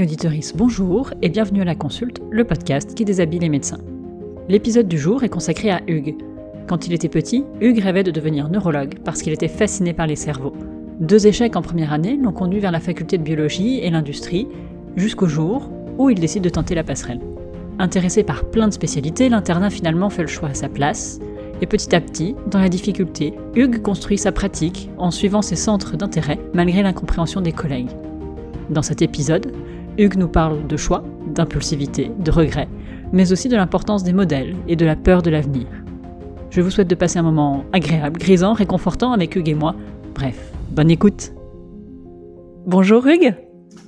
amis bonjour et bienvenue à la consulte, le podcast qui déshabille les médecins. L'épisode du jour est consacré à Hugues. Quand il était petit, Hugues rêvait de devenir neurologue parce qu'il était fasciné par les cerveaux. Deux échecs en première année l'ont conduit vers la faculté de biologie et l'industrie, jusqu'au jour où il décide de tenter la passerelle. Intéressé par plein de spécialités, l'internat finalement fait le choix à sa place, et petit à petit, dans la difficulté, Hugues construit sa pratique en suivant ses centres d'intérêt malgré l'incompréhension des collègues. Dans cet épisode, Hugues nous parle de choix, d'impulsivité, de regret, mais aussi de l'importance des modèles et de la peur de l'avenir. Je vous souhaite de passer un moment agréable, grisant, réconfortant avec Hugues et moi. Bref, bonne écoute. Bonjour Hugues.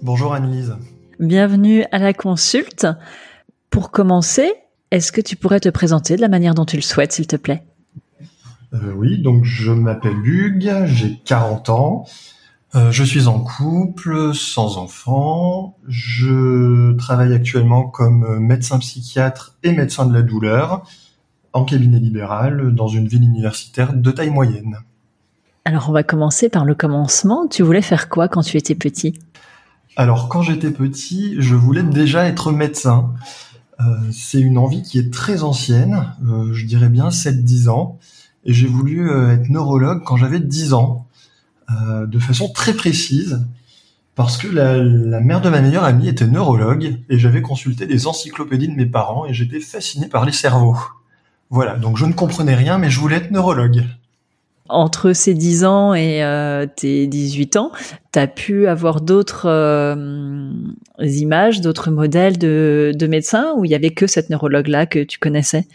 Bonjour Annelise. Bienvenue à la consulte. Pour commencer, est-ce que tu pourrais te présenter de la manière dont tu le souhaites, s'il te plaît? Euh, Oui, donc je m'appelle Hugues, j'ai 40 ans. Euh, je suis en couple, sans enfant. Je travaille actuellement comme médecin psychiatre et médecin de la douleur en cabinet libéral dans une ville universitaire de taille moyenne. Alors on va commencer par le commencement. Tu voulais faire quoi quand tu étais petit? Alors quand j'étais petit, je voulais déjà être médecin. Euh, c'est une envie qui est très ancienne, euh, je dirais bien 7-10 ans. Et j'ai voulu être neurologue quand j'avais 10 ans. Euh, de façon très précise parce que la, mère de ma meilleure amie était neurologue et j'avais consulté des encyclopédies de mes parents et j'étais fasciné par les cerveaux. Voilà, donc je ne comprenais rien mais je voulais être neurologue. Entre ces 10 ans et euh, tes 18 ans, tu as pu avoir d'autres euh, images, d'autres modèles de, de médecins ou il y avait que cette neurologue-là que tu connaissais?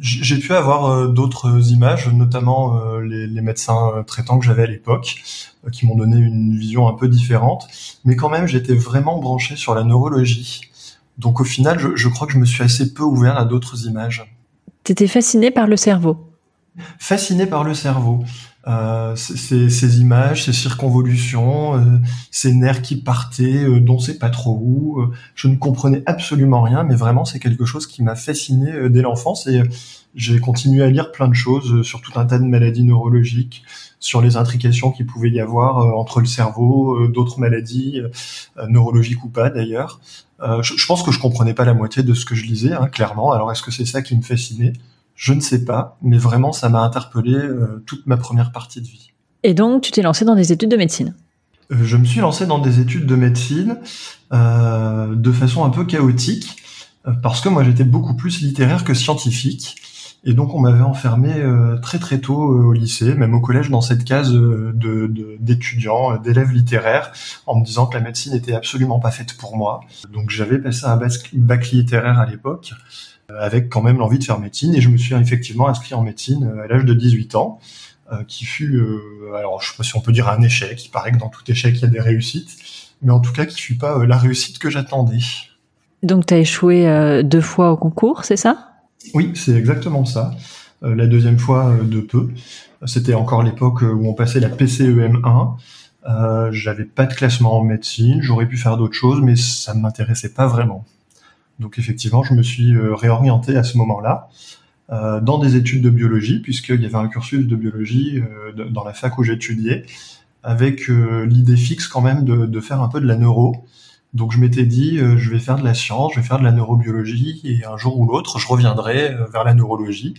J'ai pu avoir euh, d'autres images, notamment euh, les, les, médecins euh, traitants que j'avais à l'époque, qui m'ont donné une vision un peu différente. Mais quand même, j'étais vraiment branché sur la neurologie. Donc au final, je, je crois que je me suis assez peu ouvert à d'autres images. T'étais fasciné par le cerveau? Fasciné par le cerveau. Euh, ces, ces, images, ces circonvolutions, euh, ces nerfs qui partaient, euh, dont c'est pas trop où. je ne comprenais absolument rien, mais vraiment c'est quelque chose qui m'a fasciné dès l'enfance et j'ai continué à lire plein de choses sur tout un tas de maladies neurologiques, sur les intrications qu'il pouvait y avoir entre le cerveau, d'autres maladies neurologiques ou pas d'ailleurs. Je, je, pense que je comprenais pas la moitié de ce que je lisais, hein, clairement. Alors est-ce que c'est ça qui me fascinait? Je ne sais pas, mais vraiment, ça m'a interpellé euh, toute ma première partie de vie. Et donc, tu t'es lancé dans des études de médecine? Euh, Je me suis lancé dans des études de médecine euh, de façon un peu chaotique, parce que moi, j'étais beaucoup plus littéraire que scientifique. Et donc, on m'avait enfermé très très tôt au lycée, même au collège, dans cette case d'étudiants, d'élèves littéraires, en me disant que la médecine n'était absolument pas faite pour moi. Donc, j'avais passé un bac littéraire à l'époque. Euh, avec quand même l'envie de faire médecine. Et je me suis effectivement inscrit en médecine euh, à l'âge de 18 ans, euh, qui fut, alors je sais pas si on peut dire un échec, il paraît que dans tout échec il y a des réussites, mais en tout cas qui fut pas la réussite que j'attendais. Donc tu as échoué deux fois au concours, c'est ça? Oui, c'est exactement ça. la deuxième fois de peu. C'était encore l'époque où on passait la PCEM1. Euh, j'avais pas de classement en médecine, j'aurais pu faire d'autres choses, mais ça ne m'intéressait pas vraiment. Donc effectivement, je me suis euh, réorienté à ce moment-là euh, dans des études de biologie, puisqu'il y avait un cursus de biologie euh, dans la fac où j'étudiais, avec l'idée fixe quand même de, faire un peu de la neuro. Donc je m'étais dit, je vais faire de la science, je vais faire de la neurobiologie, et un jour ou l'autre, je reviendrai vers la neurologie.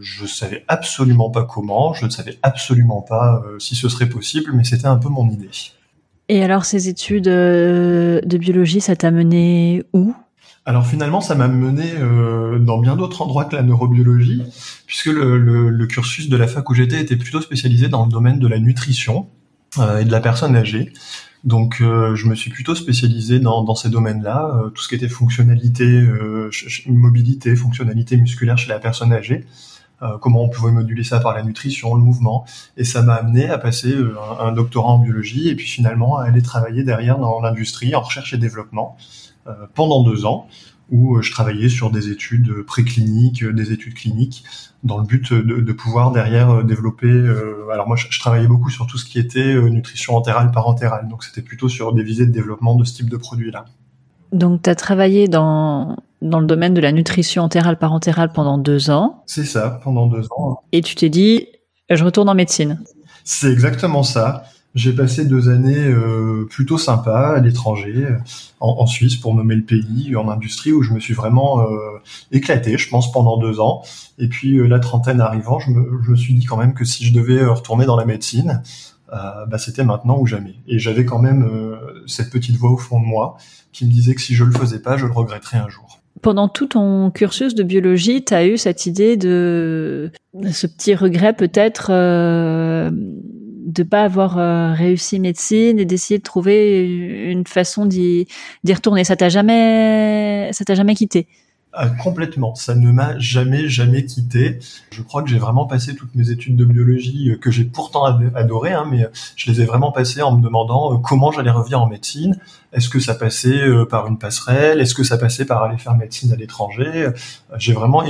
je savais absolument pas comment, je ne savais absolument pas si ce serait possible, mais c'était un peu mon idée. Et alors ces études de biologie, ça t'a mené où? Alors finalement, ça m'a mené euh, dans bien d'autres endroits que la neurobiologie, puisque le, cursus de la fac où j'étais était plutôt spécialisé dans le domaine de la nutrition euh, et de la personne âgée. Donc euh, je me suis plutôt spécialisé dans, ces domaines-là, tout ce qui était fonctionnalité, mobilité, fonctionnalité musculaire chez la personne âgée. comment on pouvait moduler ça par la nutrition, le mouvement, et ça m'a amené à passer un, un, doctorat en biologie et puis finalement à aller travailler derrière dans l'industrie en recherche et développement. Euh, pendant deux ans où euh, je travaillais sur des études précliniques, euh, des études cliniques, dans le but de, pouvoir derrière développer. alors moi, je, travaillais beaucoup sur tout ce qui était nutrition entérale, parentérale, donc c'était plutôt sur des visées de développement de ce type de produit-là. Donc tu as travaillé dans, dans le domaine de la nutrition entérale, parentérale pendant deux ans. C'est ça, pendant deux ans. Et tu t'es dit, je retourne en médecine. C'est exactement ça. J'ai passé deux années euh, plutôt sympas à l'étranger, en, Suisse pour nommer le pays, en industrie où je me suis vraiment euh, éclaté, je pense, pendant deux ans. Et puis la trentaine arrivant, je me, je me, suis dit quand même que si je devais retourner dans la médecine, bah, c'était maintenant ou jamais. Et j'avais quand même cette petite voix au fond de moi qui me disait que si je le faisais pas, je le regretterais un jour pendant tout ton cursus de biologie, tu as eu cette idée de ce petit regret peut-être euh, de pas avoir euh, réussi médecine et d'essayer de trouver une façon d'y retourner. Ça t'a jamais, ça t'a jamais quitté? Ah, complètement. Ça ne m'a jamais, jamais quitté. Je crois que j'ai vraiment passé toutes mes études de biologie, euh, que j'ai pourtant adoré, hein, mais je les ai vraiment passées en me demandant euh, comment j'allais revenir en médecine. Est-ce que ça passait euh, par une passerelle? Est-ce que ça passait par aller faire médecine à l'étranger? J'ai vraiment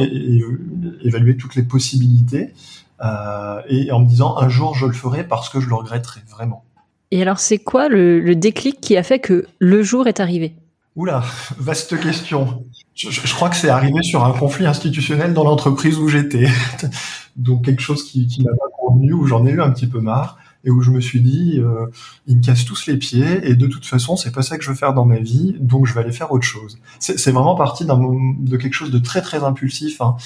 évalué toutes les possibilités et en me disant un jour je le ferai parce que je le regretterai vraiment. Et alors c'est quoi le déclic qui a fait que le jour est arrivé? Oula, vaste question. Je, crois que c'est arrivé sur un conflit institutionnel dans l'entreprise où j'étais. Donc quelque chose qui, qui m'a pas convenu, où j'en ai eu un petit peu marre et où je me suis dit, euh, ils me cassent tous les pieds et de toute façon, c'est pas ça que je veux faire dans ma vie, donc je vais aller faire autre chose. C'est vraiment parti de quelque chose de très très impulsif, hein,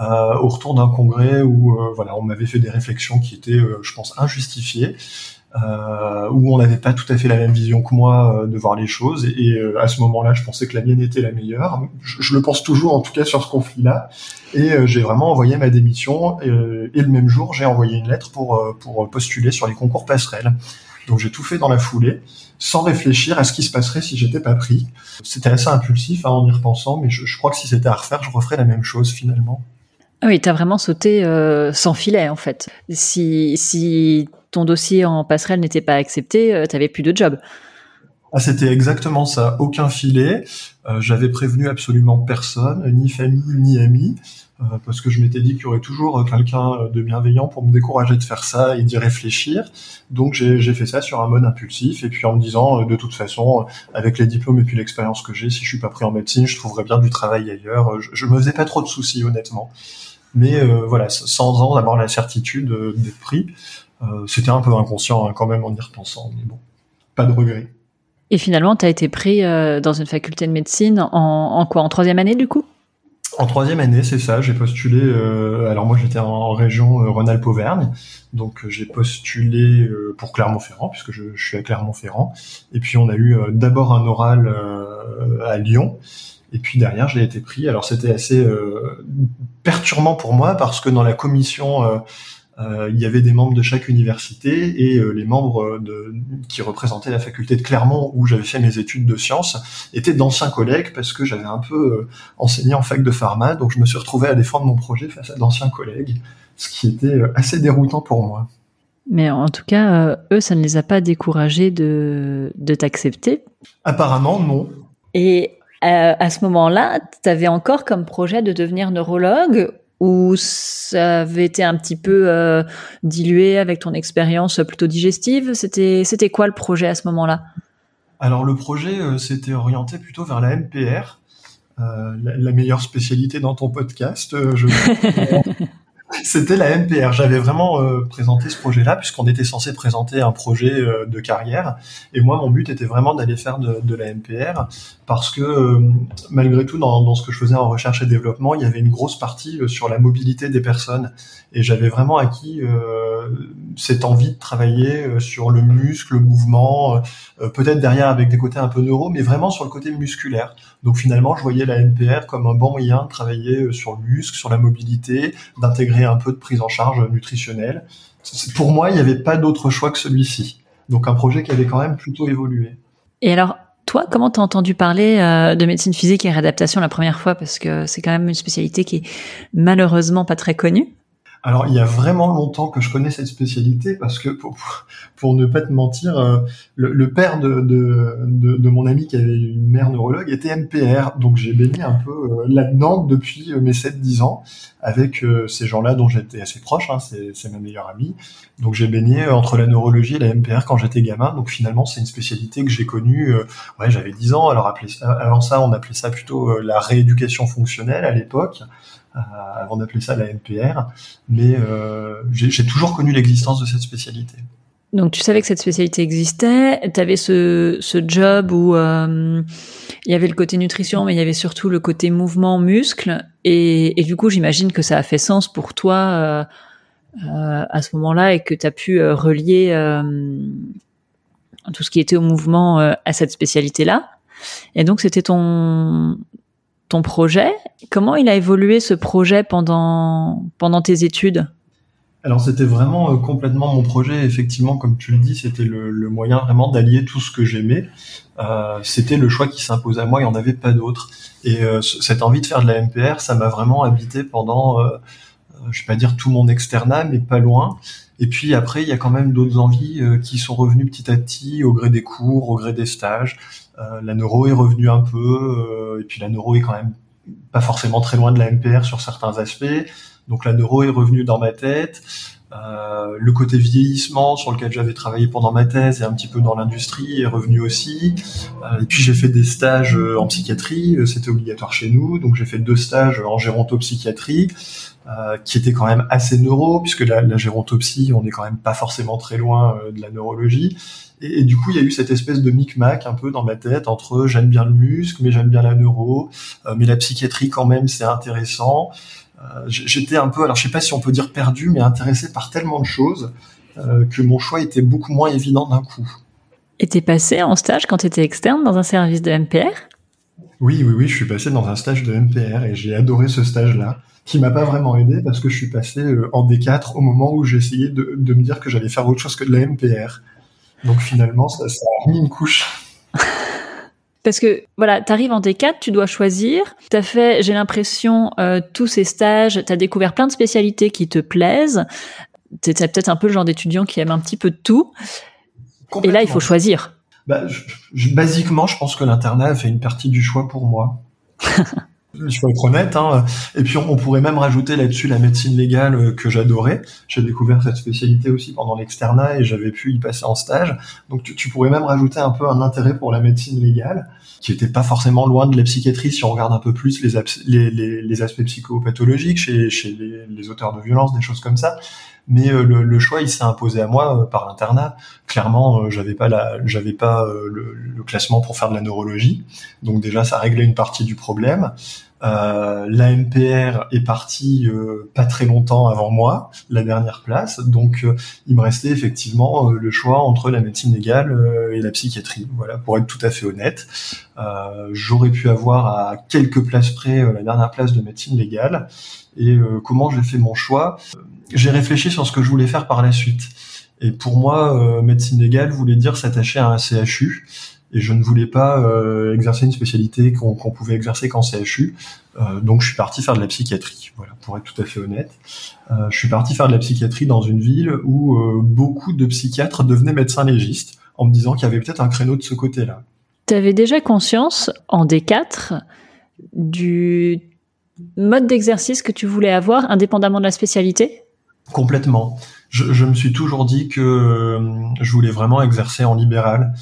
euh, au retour d'un congrès où euh, voilà, on m'avait fait des réflexions qui étaient, euh, je pense, injustifiées euh, où on n'avait pas tout à fait la même vision que moi euh, de voir les choses. Et, euh, à ce moment-là, je pensais que la mienne était la meilleure. Je, le pense toujours, en tout cas, sur ce conflit-là. Et euh, j'ai vraiment envoyé ma démission. Et, le même jour, j'ai envoyé une lettre pour, pour postuler sur les concours passerelles. Donc j'ai tout fait dans la foulée, sans réfléchir à ce qui se passerait si j'étais pas pris. C'était assez impulsif hein, en y repensant, mais je, je crois que si c'était à refaire, je referais la même chose finalement. Ah oui, t'as vraiment sauté euh, sans filet en fait. Si, si ton dossier en passerelle n'était pas accepté, euh, t'avais plus de job. Ah, c'était exactement ça, aucun filet. Euh, j'avais prévenu absolument personne, ni famille ni amis, euh, parce que je m'étais dit qu'il y aurait toujours quelqu'un de bienveillant pour me décourager de faire ça et d'y réfléchir. Donc j'ai fait ça sur un mode impulsif et puis en me disant de toute façon, avec les diplômes et puis l'expérience que j'ai, si je suis pas pris en médecine, je trouverais bien du travail ailleurs. Je, je me faisais pas trop de soucis honnêtement. Mais voilà, sans avoir la certitude d'être pris, c'était un peu inconscient hein, quand même en y repensant. Mais bon, pas de regret. Et finalement, tu as été pris dans une faculté de médecine en, en quoi? En troisième année du coup? En troisième année, c'est ça. J'ai postulé. Euh, alors moi, j'étais en région euh, Rhône-Alpes-Auvergne, donc j'ai postulé euh, pour Clermont-Ferrand puisque je, je, suis à Clermont-Ferrand. Et puis on a eu d'abord un oral à Lyon, et puis derrière, j'ai été pris. Alors c'était assez euh, perturbant pour moi parce que dans la commission, euh, euh, il y avait des membres de chaque université et les membres de, qui représentaient la faculté de Clermont où j'avais fait mes études de sciences étaient d'anciens collègues parce que j'avais un peu enseigné en fac de pharma, donc je me suis retrouvé à défendre mon projet face à d'anciens collègues, ce qui était assez déroutant pour moi. Mais en tout cas, eux, ça ne les a pas découragés de, de t'accepter? Apparemment, non. Et euh, à ce moment-là, tu avais encore comme projet de devenir neurologue ou ça avait été un petit peu euh, dilué avec ton expérience plutôt digestive? C'était c'était quoi le projet à ce moment-là? Alors le projet euh, s'était orienté plutôt vers la MPR, la, la, meilleure spécialité dans ton podcast. je C'était la MPR. J'avais vraiment euh, présenté ce projet-là puisqu'on était censé présenter un projet euh, de carrière. Et moi, mon but était vraiment d'aller faire de, la MPR parce que euh, malgré tout, dans, dans, ce que je faisais en recherche et développement, il y avait une grosse partie sur la mobilité des personnes. Et j'avais vraiment acquis cette envie de travailler sur le muscle, le mouvement, peut-être derrière avec des côtés un peu neuro, mais vraiment sur le côté musculaire. Donc finalement, je voyais la MPR comme un bon moyen de travailler sur le muscle, sur la mobilité, d'intégrer un peu de prise en charge nutritionnelle. Pour moi, il n'y avait pas d'autre choix que celui-ci. Donc un projet qui avait quand même plutôt évolué. Et alors, toi, comment t'as entendu parler euh, de médecine physique et réadaptation la première fois? Parce que c'est quand même une spécialité qui est malheureusement pas très connue. Alors, il y a vraiment longtemps que je connais cette spécialité parce que, pour, pour ne pas te mentir, euh, le, le, père de, de, de, de, mon ami qui avait une mère neurologue était MPR. Donc, j'ai baigné un peu euh, là-dedans depuis euh, mes 7-10 ans avec ces gens-là dont j'étais assez proche. Hein, c'est ma meilleure amie. Donc, j'ai baigné entre la neurologie et la MPR quand j'étais gamin. Donc, finalement, c'est une spécialité que j'ai connue. ouais, j'avais 10 ans. Alors, avant ça, on appelait ça plutôt la rééducation fonctionnelle à l'époque. Avant d'appeler ça la NPR. Mais euh, j'ai toujours connu l'existence de cette spécialité. Donc tu savais que cette spécialité existait, tu avais ce, ce job où euh, il y avait le côté nutrition, mais il y avait surtout le côté mouvement, muscle, et, et du coup j'imagine que ça a fait sens pour toi euh, euh, à ce moment-là et que tu as pu euh, relier euh, tout ce qui était au mouvement à cette spécialité-là. Et donc c'était ton ton projet. Comment il a évolué ce projet pendant pendant tes études? Alors c'était vraiment euh, complètement mon projet. Effectivement, comme tu le dis, c'était le, moyen vraiment d'allier tout ce que j'aimais. Euh, c'était le choix qui s'impose à moi. Il n'y en avait pas d'autre. Et euh, cette envie de faire de la MPR, ça m'a vraiment habité pendant, je vais pas dire tout mon externat, mais pas loin. Et puis après, il y a quand même d'autres envies euh, qui sont revenues petit à petit au gré des cours, au gré des stages. la neuro est revenue un peu, et puis la neuro est quand même pas forcément très loin de la MPR sur certains aspects. Donc la neuro est revenue dans ma tête. Euh, le côté vieillissement sur lequel j'avais travaillé pendant ma thèse et un petit peu dans l'industrie est revenu aussi. Euh, et puis j'ai fait des stages euh, en psychiatrie, euh, c'était obligatoire chez nous, donc j'ai fait deux stages en gérontopsychiatrie, euh, qui étaient quand même assez neuro, puisque la, la gérontopsie, on n'est quand même pas forcément très loin euh, de la neurologie. Et, du coup, il y a eu cette espèce de micmac un peu dans ma tête entre j'aime bien le muscle, mais j'aime bien la neuro, mais la psychiatrie quand même c'est intéressant. Euh, j'étais un peu, alors je sais pas si on peut dire perdu, mais intéressé par tellement de choses euh, que mon choix était beaucoup moins évident d'un coup. Et t'es passé en stage quand tu étais externe dans un service de MPR Oui, oui, oui, je suis passé dans un stage de MPR et j'ai adoré ce stage-là, qui m'a pas vraiment aidé parce que je suis passé euh, en D4 au moment où essayé de, de, me dire que j'allais faire autre chose que de la MPR. Donc finalement, ça, ça a mis une couche. Parce que voilà, tu arrives en D4, tu dois choisir. Tu as fait, j'ai l'impression, euh, tous ces stages, tu as découvert plein de spécialités qui te plaisent. Tu es peut-être un peu le genre d'étudiant qui aime un petit peu de tout. Et là, il faut choisir. Bah, je, je, basiquement, je pense que l'internat a fait une partie du choix pour moi. Il faut être honnête. Hein. Et puis on, pourrait même rajouter là-dessus la médecine légale euh, que j'adorais. J'ai découvert cette spécialité aussi pendant l'externat et j'avais pu y passer en stage. Donc tu, pourrais même rajouter un peu un intérêt pour la médecine légale, qui était pas forcément loin de la psychiatrie si on regarde un peu plus les, les, les, les aspects psychopathologiques chez, chez les, auteurs de violence, des choses comme ça mais euh, le, le, choix il s'est imposé à moi euh, par l'internat. Clairement, euh, j'avais pas la, j'avais pas le, le, classement pour faire de la neurologie, donc déjà ça réglait une partie du problème. Euh, la MPR est partie euh, pas très longtemps avant moi, la dernière place, donc euh, il me restait effectivement le choix entre la médecine légale et la psychiatrie. Voilà, pour être tout à fait honnête, j'aurais pu avoir à quelques places près la dernière place de médecine légale. Et comment j'ai fait mon choix? J'ai réfléchi sur ce que je voulais faire par la suite. Et pour moi, médecine légale voulait dire s'attacher à un CHU et je ne voulais pas euh, exercer une spécialité qu'on qu pouvait exercer qu'en CHU. Euh, donc je suis parti faire de la psychiatrie, voilà, pour être tout à fait honnête. Euh, je suis parti faire de la psychiatrie dans une ville où beaucoup de psychiatres devenaient médecins légistes en me disant qu'il y avait peut-être un créneau de ce côté-là. Tu avais déjà conscience en D4 du mode d'exercice que tu voulais avoir indépendamment de la spécialité? Complètement. Je, je, me suis toujours dit que je voulais vraiment exercer en libéral.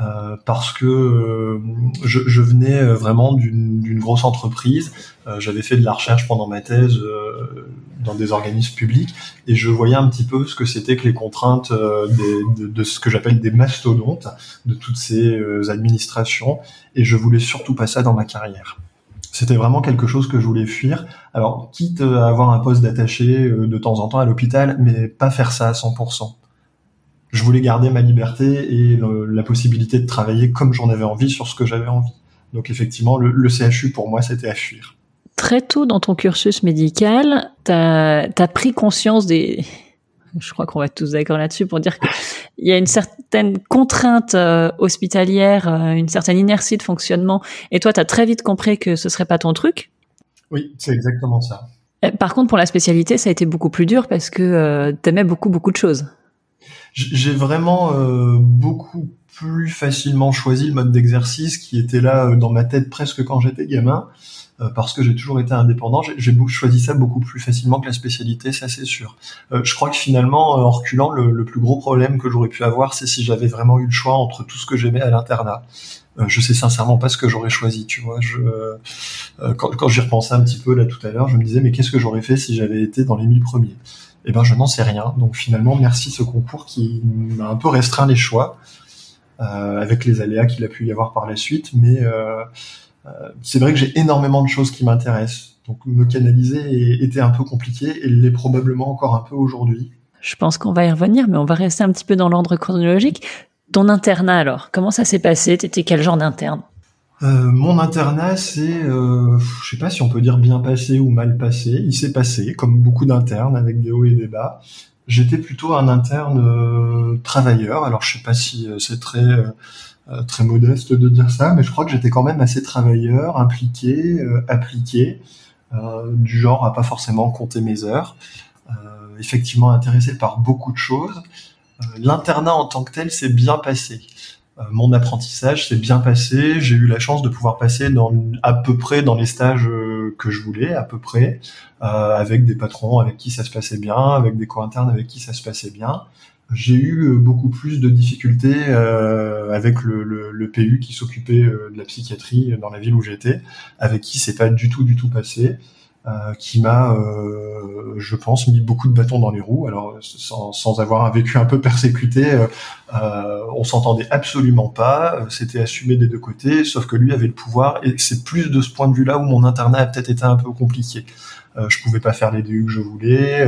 Euh, parce que euh, je, je, venais vraiment d'une grosse entreprise. Euh, J'avais fait de la recherche pendant ma thèse euh, dans des organismes publics et je voyais un petit peu ce que c'était que les contraintes euh, des, de, de, ce que j'appelle des mastodontes de toutes ces administrations et je voulais surtout pas ça dans ma carrière. C'était vraiment quelque chose que je voulais fuir. Alors, quitte à avoir un poste d'attaché de temps en temps à l'hôpital, mais pas faire ça à 100% je voulais garder ma liberté et le, la possibilité de travailler comme j'en avais envie sur ce que j'avais envie. Donc effectivement, le, le, CHU pour moi, c'était à fuir. Très tôt dans ton cursus médical, tu as, as, pris conscience des... Je crois qu'on va être tous d'accord là-dessus pour dire qu'il y a une certaine contrainte euh, hospitalière, euh, une certaine inertie de fonctionnement, et toi, tu as très vite compris que ce serait pas ton truc? Oui, c'est exactement ça. Euh, par contre, pour la spécialité, ça a été beaucoup plus dur parce que euh, tu aimais beaucoup, beaucoup de choses j'ai vraiment euh, beaucoup plus facilement choisi le mode d'exercice qui était là euh, dans ma tête presque quand j'étais gamin, euh, parce que j'ai toujours été indépendant. J'ai choisi ça beaucoup plus facilement que la spécialité, ça c'est sûr. Euh, je crois que finalement, en reculant, le, le plus gros problème que j'aurais pu avoir, c'est si j'avais vraiment eu le choix entre tout ce que j'aimais à l'internat. je sais sincèrement pas ce que j'aurais choisi, tu vois. Je, quand, quand j'y repensais un petit peu là tout à l'heure, je me disais mais qu'est-ce que j'aurais fait si j'avais été dans les mille premiers? Eh ben, je n'en sais rien. Donc finalement, merci ce concours qui m'a un peu restreint les choix, euh, avec les aléas qu'il a pu y avoir par la suite. Mais euh, euh, c'est vrai que j'ai énormément de choses qui m'intéressent. Donc me canaliser était un peu compliqué et l'est probablement encore un peu aujourd'hui. Je pense qu'on va y revenir, mais on va rester un petit peu dans l'ordre chronologique. Ton internat alors, comment ça s'est passé? T'étais quel genre d'interne? Euh, mon internat, c'est, euh, je sais pas si on peut dire bien passé ou mal passé. Il s'est passé, comme beaucoup d'internes, avec des hauts et des bas. J'étais plutôt un interne euh, travailleur. Alors je sais pas si euh, c'est très très modeste de dire ça, mais je crois que j'étais quand même assez travailleur, impliqué, appliqué, du genre à pas forcément compter mes heures. effectivement intéressé par beaucoup de choses. L'internat en tant que tel s'est bien passé. Euh, mon apprentissage s'est bien passé. J'ai eu la chance de pouvoir passer dans à peu près dans les stages euh, que je voulais, à peu près, euh, avec des patrons avec qui ça se passait bien, avec des co-internes avec qui ça se passait bien. J'ai eu beaucoup plus de difficultés avec le, le, le, PU qui s'occupait de la psychiatrie dans la ville où j'étais, avec qui c'est pas du tout du tout passé. Euh, qui m'a, euh, je pense, mis beaucoup de bâtons dans les roues. Alors, sans, avoir un vécu un peu persécuté, euh, euh on s'entendait absolument pas. C'était assumé des deux côtés, sauf que lui avait le pouvoir. Et c'est plus de ce point de vue-là où mon internat a peut-être été un peu compliqué. Euh, je pouvais pas faire les DU que je voulais.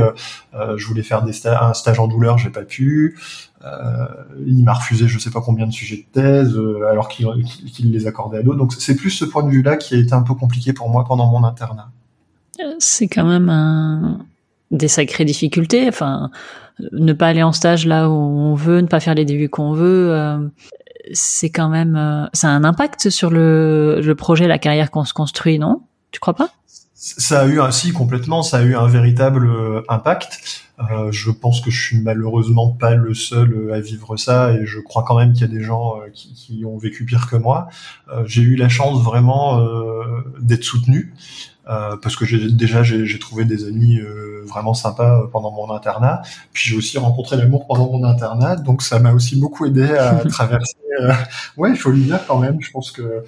Euh, je voulais faire des un stage en douleur, j'ai pas pu. il m'a refusé je sais pas combien de sujets de thèse, alors qu'il qu'il les accordait à d'autres. Donc c'est plus ce point de vue-là qui a été un peu compliqué pour moi pendant mon internat c'est quand même un, des sacrées difficultés. Enfin, ne pas aller en stage là où on veut, ne pas faire les débuts qu'on veut, euh, c'est quand même, euh, ça a un impact sur le, le projet, la carrière qu'on se construit, non? Tu crois pas? Ça a eu ainsi complètement, ça a eu un véritable euh, impact. Euh, je pense que je suis malheureusement pas le seul à vivre ça et je crois quand même qu'il y a des gens qui, qui, ont vécu pire que moi. j'ai eu la chance vraiment d'être soutenu. Euh, parce que j'ai déjà j'ai trouvé des amis euh, vraiment sympas euh, pendant mon internat. Puis j'ai aussi rencontré l'amour pendant mon internat, donc ça m'a aussi beaucoup aidé à traverser. Ouais, il faut le dire quand même. Je pense que,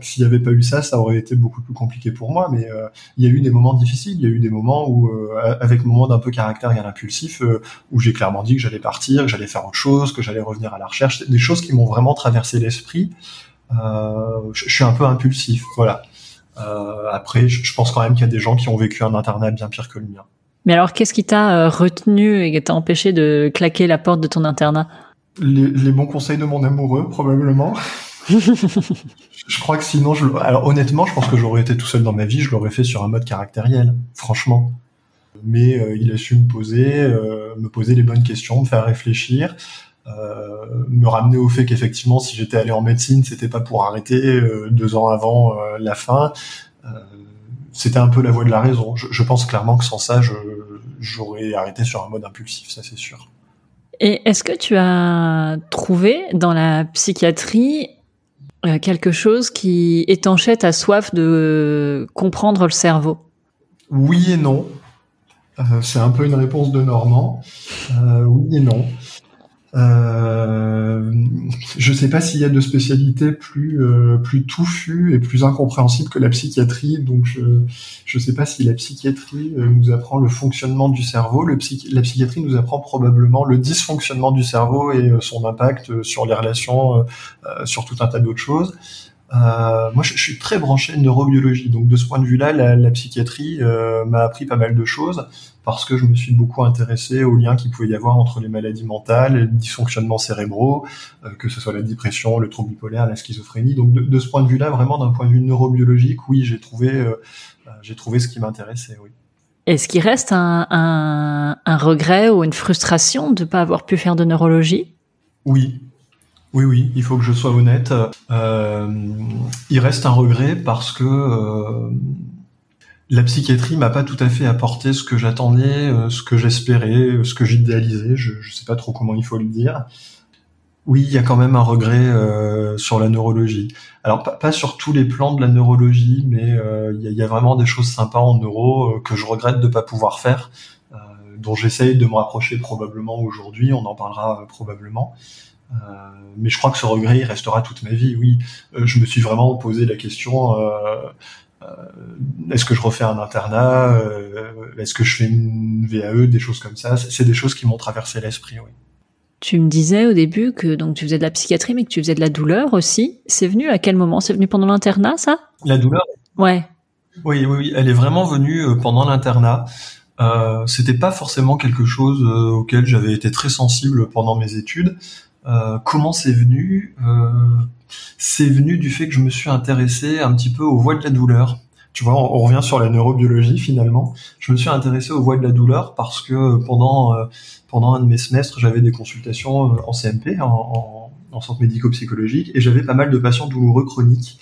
s'il n'y avait pas eu ça, ça aurait été beaucoup plus compliqué pour moi. Mais il y a eu des moments difficiles. Il y a eu des moments où, avec mon monde un peu caractère et impulsif, où j'ai clairement dit que j'allais partir, que j'allais faire autre chose, que j'allais revenir à la recherche. Des choses qui m'ont vraiment traversé l'esprit. je suis un peu impulsif, voilà. Euh, après, je, pense quand même qu'il y a des gens qui ont vécu un internat bien pire que le mien. Mais alors, qu'est-ce qui t'a euh, retenu et t'a empêché de claquer la porte de ton internat? Les, bons conseils de mon amoureux, probablement. je crois que sinon, je... alors honnêtement, je pense que j'aurais été tout seul dans ma vie, je l'aurais fait sur un mode caractériel, franchement. Mais euh, il a su me poser, me poser les bonnes questions, me faire réfléchir. Euh, me ramener au fait qu'effectivement, si j'étais allé en médecine, c'était pas pour arrêter euh, deux ans avant euh, la fin. c'était un peu la voie de la raison. Je, pense clairement que sans ça, j'aurais arrêté sur un mode impulsif, ça c'est sûr. Et est-ce que tu as trouvé dans la psychiatrie quelque chose qui étanchait ta soif de comprendre le cerveau? Oui et non. c'est un peu une réponse de Normand. oui et non. Euh, je ne sais pas s'il y a de spécialités plus euh, plus touffues et plus incompréhensibles que la psychiatrie. Donc je je sais pas si la psychiatrie euh, nous apprend le fonctionnement du cerveau. La psychiatrie nous apprend probablement le dysfonctionnement du cerveau et son impact sur les relations, sur tout un tas d'autres choses. Euh, moi, je, je, suis très branché neurobiologie, donc de ce point de vue-là, la, la, psychiatrie euh, m'a appris pas mal de choses parce que je me suis beaucoup intéressé aux liens qu'il pouvait y avoir entre les maladies mentales, les dysfonctionnements cérébraux, euh, que ce soit la dépression, le trouble bipolaire, la schizophrénie. Donc, de, de ce point de vue-là, vraiment d'un point de vue neurobiologique, oui, j'ai trouvé, euh, j'ai trouvé ce qui m'intéressait. Oui. Est-ce qu'il reste un, un, un regret ou une frustration de ne pas avoir pu faire de neurologie? Oui, oui, oui, il faut que je sois honnête. Euh, il reste un regret parce que euh, la psychiatrie m'a pas tout à fait apporté ce que j'attendais, euh, ce que j'espérais, ce que j'idéalisais. Je, ne sais pas trop comment il faut le dire. Oui, il y a quand même un regret sur la neurologie. Alors pas, sur tous les plans de la neurologie, mais il y, a, vraiment des choses sympas en neuro que je regrette de pas pouvoir faire, dont j'essaye de me rapprocher probablement aujourd'hui. On en parlera probablement. Euh, mais je crois que ce regret il restera toute ma vie. Oui, euh, je me suis vraiment posé la question euh, est-ce que je refais un internat Est-ce que je fais une VAE Des choses comme ça. C'est des choses qui m'ont traversé l'esprit, oui. Tu me disais au début que donc tu faisais de la psychiatrie, mais que tu faisais de la douleur aussi. C'est venu à quel moment? C'est venu pendant l'internat, ça? La douleur? Ouais. Oui, oui, oui. Elle est vraiment venue pendant l'internat. Euh, C'était pas forcément quelque chose auquel j'avais été très sensible pendant mes études. Euh, comment c'est venu euh, C'est venu du fait que je me suis intéressé un petit peu aux voies de la douleur. Tu vois, on, revient sur la neurobiologie finalement. Je me suis intéressé aux voies de la douleur parce que pendant pendant un de mes semestres, j'avais des consultations en CMP, en, en, en centre médico-psychologique, et j'avais pas mal de patients douloureux chroniques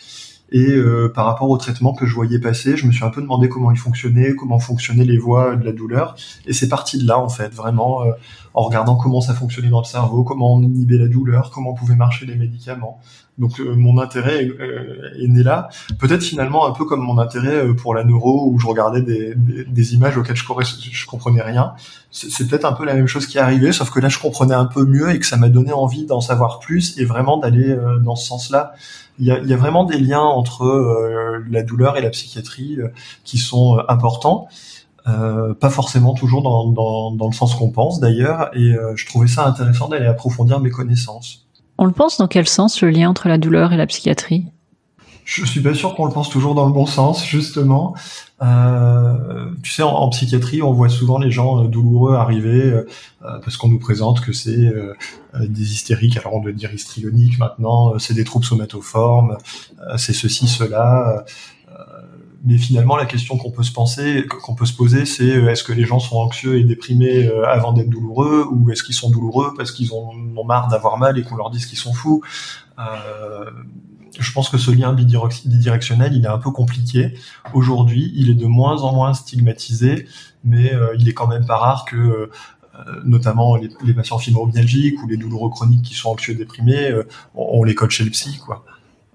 et euh, par rapport au traitement que je voyais passer, je me suis un peu demandé comment il fonctionnait, comment fonctionnaient les voies de la douleur. Et c'est parti de là, en fait, vraiment, euh, en regardant comment ça fonctionnait dans le cerveau, comment on inhibait la douleur, comment pouvaient marcher les médicaments. Donc euh, mon intérêt est, né là. Peut-être finalement un peu comme mon intérêt pour la neuro, où je regardais des, des, images auxquelles je, je comprenais rien. C'est peut-être un peu la même chose qui est arrivée, sauf que là je comprenais un peu mieux et que ça m'a donné envie d'en savoir plus et vraiment d'aller dans ce sens-là il y a, y a, vraiment des liens entre euh, la douleur et la psychiatrie euh, qui sont euh, importants. Euh, pas forcément toujours dans, dans, dans le sens qu'on pense d'ailleurs, et je trouvais ça intéressant d'aller approfondir mes connaissances. On le pense dans quel sens le lien entre la douleur et la psychiatrie? Je suis pas sûr qu'on le pense toujours dans le bon sens, justement. Euh, tu sais, en, psychiatrie, on voit souvent les gens euh, douloureux arriver euh, parce qu'on nous présente que c'est des hystériques. Alors on doit dire histrioniques maintenant. c'est des troubles somatoformes. c'est ceci, cela. Mais finalement, la question qu'on peut se penser, qu'on peut se poser, c'est est-ce que les gens sont anxieux et déprimés avant d'être douloureux, ou est-ce qu'ils sont douloureux parce qu'ils ont, ont marre d'avoir mal et qu'on leur dise qu'ils sont fous? Je pense que ce lien bidirectionnel, il est un peu compliqué. Aujourd'hui, il est de moins en moins stigmatisé, mais euh, il est quand même pas rare que, euh, notamment les, patients fibromyalgiques ou les douloureux chroniques qui sont anxieux déprimés, euh, on, les coach chez le psy, quoi,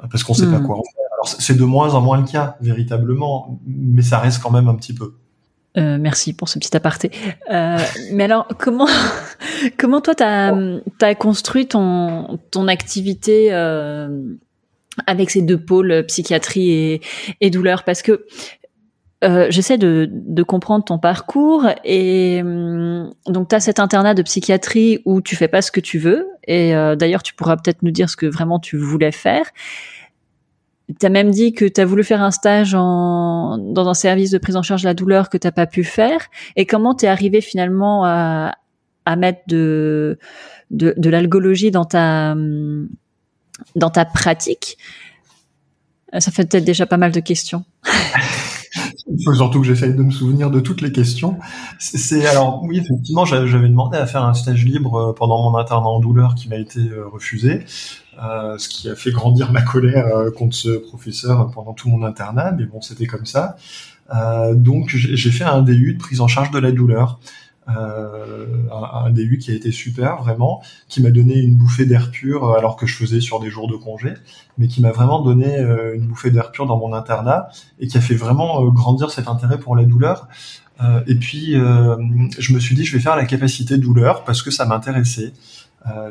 parce qu'on sait pas hmm. quoi en faire. Alors c'est de moins en moins le cas, véritablement, mais ça reste quand même un petit peu. merci pour ce petit aparté. mais alors, comment comment toi t'as as construit ton ton activité avec ces deux pôles euh, psychiatrie et, et douleur? Parce que euh, j'essaie de, de, comprendre ton parcours et hum, donc tu as cet internat de psychiatrie où tu fais pas ce que tu veux et euh, d'ailleurs tu pourras peut-être nous dire ce que vraiment tu voulais faire. Tu as même dit que tu as voulu faire un stage en, dans un service de prise en charge de la douleur que tu pas pu faire et comment tu es arrivé finalement à, à mettre de, de, de l'algologie dans ta dans ta pratique? Euh, Ça fait peut-être déjà pas mal de questions. Il faut surtout que j'essaye de me souvenir de toutes les questions. C'est alors oui effectivement j'avais demandé à faire un stage libre euh, pendant mon internat en douleur qui m'a été euh, ce qui a fait grandir ma colère contre ce professeur pendant tout mon internat. Mais bon c'était comme ça. donc j'ai fait un DU de prise en charge de la douleur euh, un, un, DU qui a été super vraiment, qui m'a donné une bouffée d'air pur euh, alors que je faisais sur des jours de congé, mais qui m'a vraiment donné euh, une bouffée d'air pur dans mon internat et qui a fait vraiment euh, grandir cet intérêt pour la douleur. et puis je me suis dit je vais faire la capacité douleur parce que ça m'intéressait.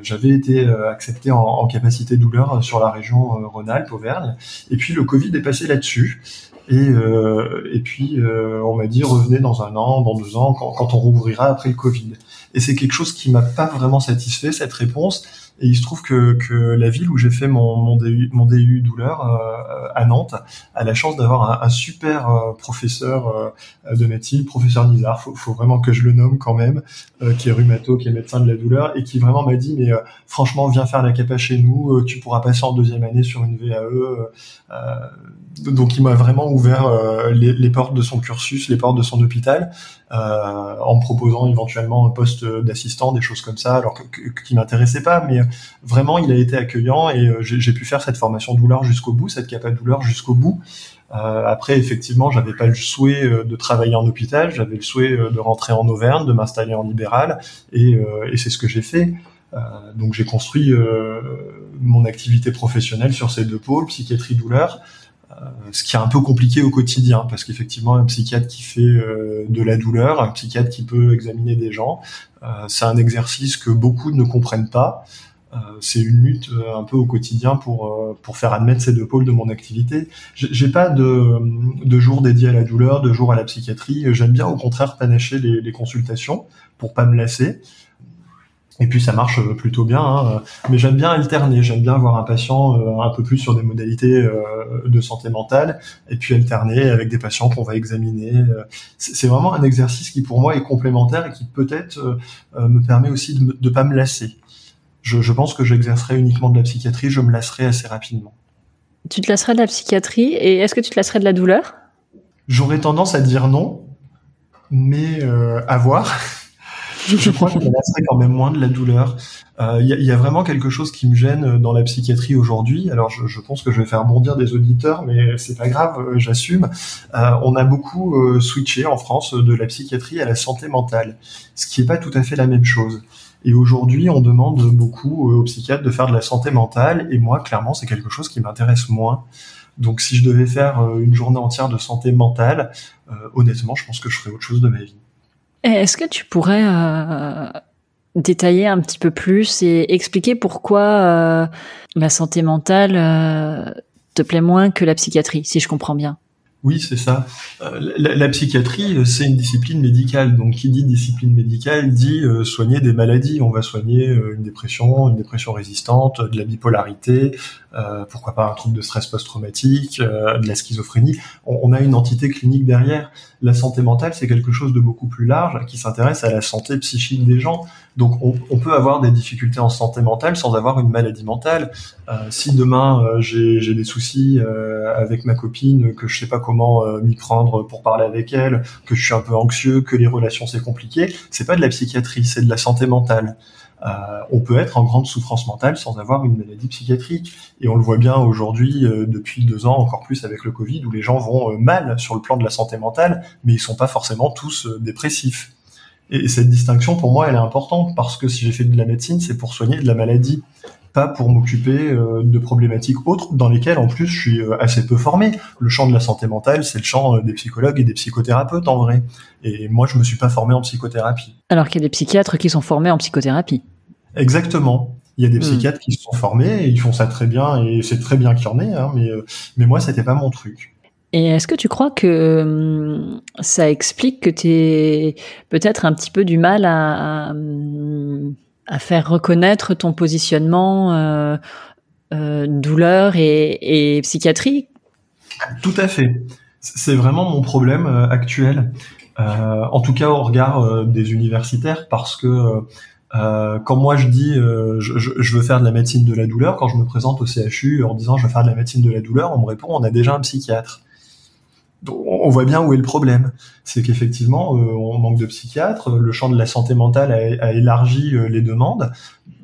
J'avais été accepté en, en, capacité douleur sur la région Rhône-Alpes, Auvergne, et puis le Covid est passé là-dessus. Et, euh, et puis, euh, on m'a dit, revenez dans un an, dans deux ans, quand, quand on rouvrira après le Covid. Et c'est quelque chose qui m'a pas vraiment satisfait, cette réponse. Et il se trouve que, que la ville où j'ai fait mon, mon, DU, mon DU douleur euh, à Nantes a la chance d'avoir un, un, super euh, professeur euh, de médecine, professeur Nizar, faut, faut vraiment que je le nomme quand même, euh, qui est rhumato, qui est médecin de la douleur, et qui vraiment m'a dit, mais franchement, viens faire la CAPA chez nous, tu pourras passer en deuxième année sur une VAE. donc il m'a vraiment ouvert les, les, portes de son cursus, les portes de son hôpital, en me proposant éventuellement un poste d'assistant, des choses comme ça, alors que, que, qui m'intéressait pas, mais vraiment, il a été accueillant et euh, j'ai pu faire cette formation douleur jusqu'au bout, cette capa douleur jusqu'au bout. Euh, après, effectivement, j'avais pas le souhait euh, de travailler en hôpital, j'avais le souhait de rentrer en Auvergne, de m'installer en libéral, et, et c'est ce que j'ai fait. donc j'ai construit mon activité professionnelle sur ces deux pôles, psychiatrie douleur, ce qui est un peu compliqué au quotidien, parce qu'effectivement, un psychiatre qui fait de la douleur, un psychiatre qui peut examiner des gens, c'est un exercice que beaucoup ne comprennent pas. c'est une lutte un peu au quotidien pour pour faire admettre ces deux pôles de mon activité. J'ai pas de de jours dédiés à la douleur, de jours à la psychiatrie. J'aime bien au contraire panacher les, les consultations pour pas me lasser. Et puis ça marche euh, plutôt bien, hein. mais j'aime bien alterner, j'aime bien avoir un patient euh, un peu plus sur des modalités euh, de santé mentale, et puis alterner avec des patients qu'on va examiner. C'est vraiment un exercice qui pour moi est complémentaire et qui peut-être me permet aussi de ne pas me lasser. Je, je pense que j'exercerai uniquement de la psychiatrie, je me lasserai assez rapidement. Tu te lasserais de la psychiatrie, et est-ce que tu te lasserais de la douleur? J'aurais tendance à dire non, mais à voir je crois que je serait quand même moins de la douleur. Il euh, y, y, a vraiment quelque chose qui me gêne dans la psychiatrie aujourd'hui. Alors, je, je, pense que je vais faire bondir des auditeurs, mais c'est pas grave, euh, j'assume. Euh, on a beaucoup euh, switché en France de la psychiatrie à la santé mentale, ce qui est pas tout à fait la même chose. Et aujourd'hui, on demande beaucoup aux psychiatres de faire de la santé mentale, et moi, clairement, c'est quelque chose qui m'intéresse moins. Donc, si je devais faire une journée entière de santé mentale, honnêtement, je pense que je ferais autre chose de ma vie. Est-ce que tu pourrais euh, détailler un petit peu plus et expliquer pourquoi euh, la santé mentale euh, te plaît moins que la psychiatrie, si je comprends bien? Oui, c'est ça. Euh, la, psychiatrie, euh, c'est une discipline médicale. Donc, qui dit discipline médicale dit euh, soigner des maladies. On va soigner une dépression, une dépression résistante, de la bipolarité, pourquoi pas un trouble de stress post-traumatique, de la schizophrénie. On, a une entité clinique derrière. La santé mentale, c'est quelque chose de beaucoup plus large qui s'intéresse à la santé psychique des gens. Donc on, peut avoir des difficultés en santé mentale sans avoir une maladie mentale. Euh, si demain euh, j'ai des soucis euh, avec ma copine, que je sais pas comment m'y prendre pour parler avec elle, que je suis un peu anxieux, que les relations c'est compliqué, c'est pas de la psychiatrie, c'est de la santé mentale. on peut être en grande souffrance mentale sans avoir une maladie psychiatrique. Et on le voit bien aujourd'hui, depuis deux ans, encore plus avec le Covid, où les gens vont mal sur le plan de la santé mentale, mais ils sont pas forcément tous dépressifs. Et cette distinction, pour moi, elle est importante parce que si j'ai fait de la médecine, c'est pour soigner de la maladie, pas pour m'occuper euh, de problématiques autres dans lesquelles, en plus, je suis euh, assez peu formé. Le champ de la santé mentale, c'est le champ euh, des psychologues et des psychothérapeutes, en vrai. Et moi, je me suis pas formé en psychothérapie. Alors qu'il y a des psychiatres qui sont formés en psychothérapie. Exactement. Il y a des hmm. psychiatres qui se sont formés et ils font ça très bien et c'est très bien qu'il y en ait, hein, mais, mais moi, c'était pas mon truc. Et est-ce que tu crois que hum, ça explique que tu es peut-être un petit peu du mal à, à, faire reconnaître ton positionnement euh, euh, douleur et, psychiatrie? Tout à fait. C'est vraiment mon problème euh, actuel. En tout cas au regard des universitaires, parce que quand moi je dis je, veux faire de la médecine de la douleur, quand je me présente au CHU en disant je veux faire de la médecine de la douleur, on me répond on a déjà un psychiatre on voit bien où est le problème. C'est qu'effectivement, euh, on manque de psychiatres, le champ de la santé mentale a, élargi euh, les demandes,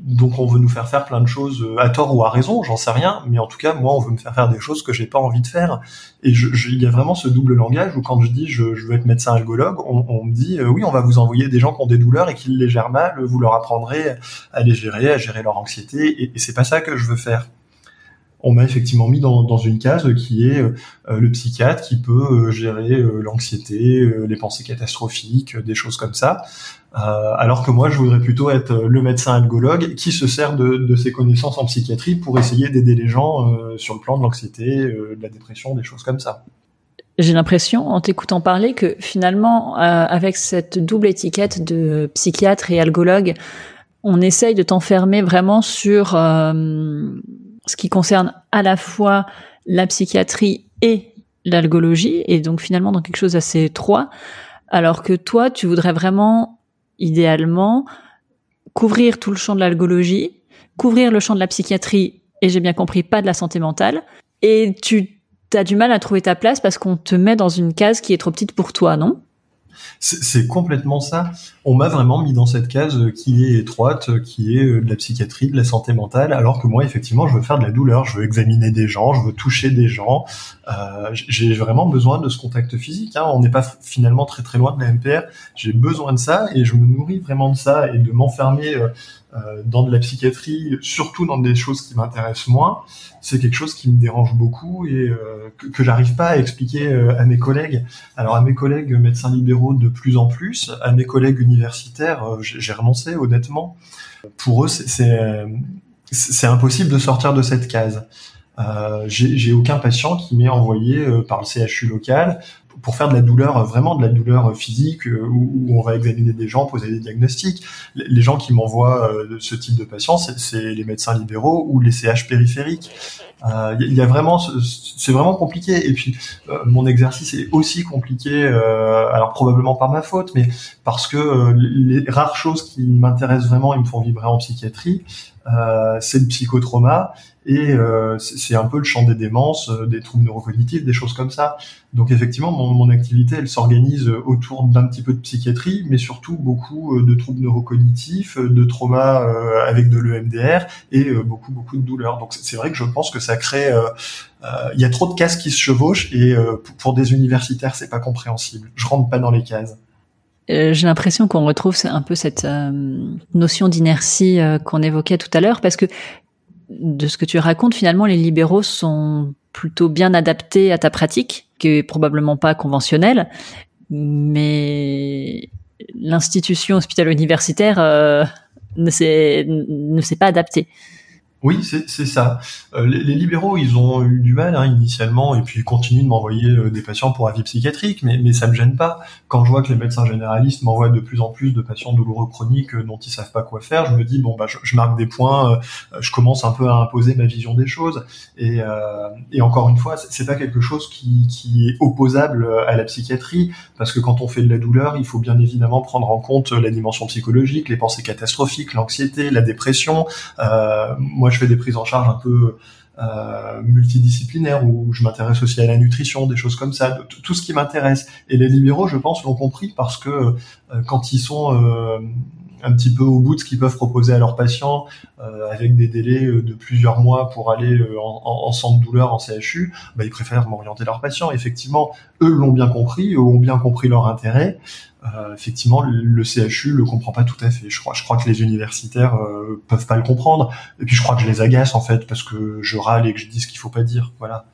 donc on veut nous faire faire plein de choses euh, à tort ou à raison, j'en sais rien, mais en tout cas, moi, on veut me faire faire des choses que j'ai pas envie de faire. Et il y a vraiment ce double langage où quand je dis je, veux être médecin algologue, on, me dit oui, on va vous envoyer des gens qui ont des douleurs et qui les gèrent mal, vous leur apprendrez à les gérer, à gérer leur anxiété, et c'est pas ça que je veux faire on m'a effectivement mis dans, une case qui est euh, le psychiatre qui peut euh, gérer euh, l'anxiété, les pensées catastrophiques, des choses comme ça. alors que moi, je voudrais plutôt être le médecin algologue qui se sert de ses connaissances en psychiatrie pour essayer d'aider les gens sur le plan de l'anxiété, de la dépression, des choses comme ça. J'ai l'impression, en t'écoutant parler, que finalement, avec cette double étiquette de psychiatre et algologue, on essaye de t'enfermer vraiment sur ce qui concerne à la fois la psychiatrie et l'algologie, et donc finalement dans quelque chose d'assez étroit, alors que toi, tu voudrais vraiment, idéalement, couvrir tout le champ de l'algologie, couvrir le champ de la psychiatrie, et j'ai bien compris, pas de la santé mentale, et tu as du mal à trouver ta place parce qu'on te met dans une case qui est trop petite pour toi, non? C'est complètement ça. On m'a vraiment mis dans cette case qui est étroite, qui est euh, de la psychiatrie, de la santé mentale, alors que moi, effectivement, je veux faire de la douleur, je veux examiner des gens, je veux toucher des gens. Euh, j'ai vraiment besoin de ce contact physique. Hein. On n'est pas finalement très très loin de la MPR. J'ai besoin de ça et je me nourris vraiment de ça et de m'enfermer euh, euh, dans de la psychiatrie, surtout dans des choses qui m'intéressent moins, c'est quelque chose qui me dérange beaucoup et euh, que, j'arrive pas à expliquer euh, à mes collègues. Alors à mes collègues médecins libéraux de plus en plus, à mes collègues universitaires, j'ai renoncé honnêtement. Pour eux, c'est impossible de sortir de cette case. Euh, j'ai aucun patient qui m'est envoyé euh, par le CHU local pour faire de la douleur, vraiment de la douleur physique, euh, où, on va examiner des gens, poser des diagnostics. Les gens qui m'envoient ce type de patients, c'est les médecins libéraux ou les CH périphériques. Il y, a vraiment, c'est vraiment compliqué. Et puis, mon exercice est aussi compliqué, alors probablement par ma faute, mais parce que les rares choses qui m'intéressent vraiment et me font vibrer en psychiatrie, c'est le psychotrauma et euh, c'est un peu le champ des démences, euh, des troubles neurocognitifs, des choses comme ça. Donc effectivement, mon, mon activité, elle s'organise autour d'un petit peu de psychiatrie, mais surtout beaucoup euh, de troubles neurocognitifs, de traumas avec de l'EMDR et beaucoup beaucoup de douleurs. Donc c'est vrai que je pense que ça crée, il y a trop de cases qui se chevauchent et pour des universitaires, c'est pas compréhensible. Je rentre pas dans les cases. J'ai l'impression qu'on retrouve un peu cette notion d'inertie qu'on évoquait tout à l'heure, parce que de ce que tu racontes, finalement, les libéraux sont plutôt bien adaptés à ta pratique, qui est probablement pas conventionnelle, mais l'institution hospitalo-universitaire euh, ne s'est pas adaptée. Oui, c'est ça. Euh, les, libéraux, ils ont eu du mal hein, initialement, et puis ils continuent de m'envoyer euh, des patients pour avis psychiatrique, mais, mais ça me gêne pas. Quand je vois que les médecins généralistes m'envoient de plus en plus de patients douloureux chroniques euh, dont ils savent pas quoi faire, je me dis bon bah je, marque des points, je commence un peu à imposer ma vision des choses. Et, et encore une fois, c'est pas quelque chose qui, qui est opposable à la psychiatrie, parce que quand on fait de la douleur, il faut bien évidemment prendre en compte la dimension psychologique, les pensées catastrophiques, l'anxiété, la dépression. moi, je fais des prises en charge un peu euh, multidisciplinaires où je m'intéresse aussi à la nutrition, des choses comme ça, tout ce qui m'intéresse. Et les libéraux, je pense, l'ont compris parce que euh, quand ils sont euh, un petit peu au bout de ce qu'ils peuvent proposer à leurs patients, avec des délais de plusieurs mois pour aller en, centre douleur, en CHU, bah, ils préfèrent m'orienter leurs patients. Effectivement, eux l'ont bien compris, eux ont bien compris leur intérêt. Euh, effectivement, le CHU le comprend pas tout à fait. Je crois, je crois que les universitaires euh, peuvent pas le comprendre. Et puis je crois que je les agace en fait parce que je râle et que je dis ce qu'il faut pas dire. Voilà.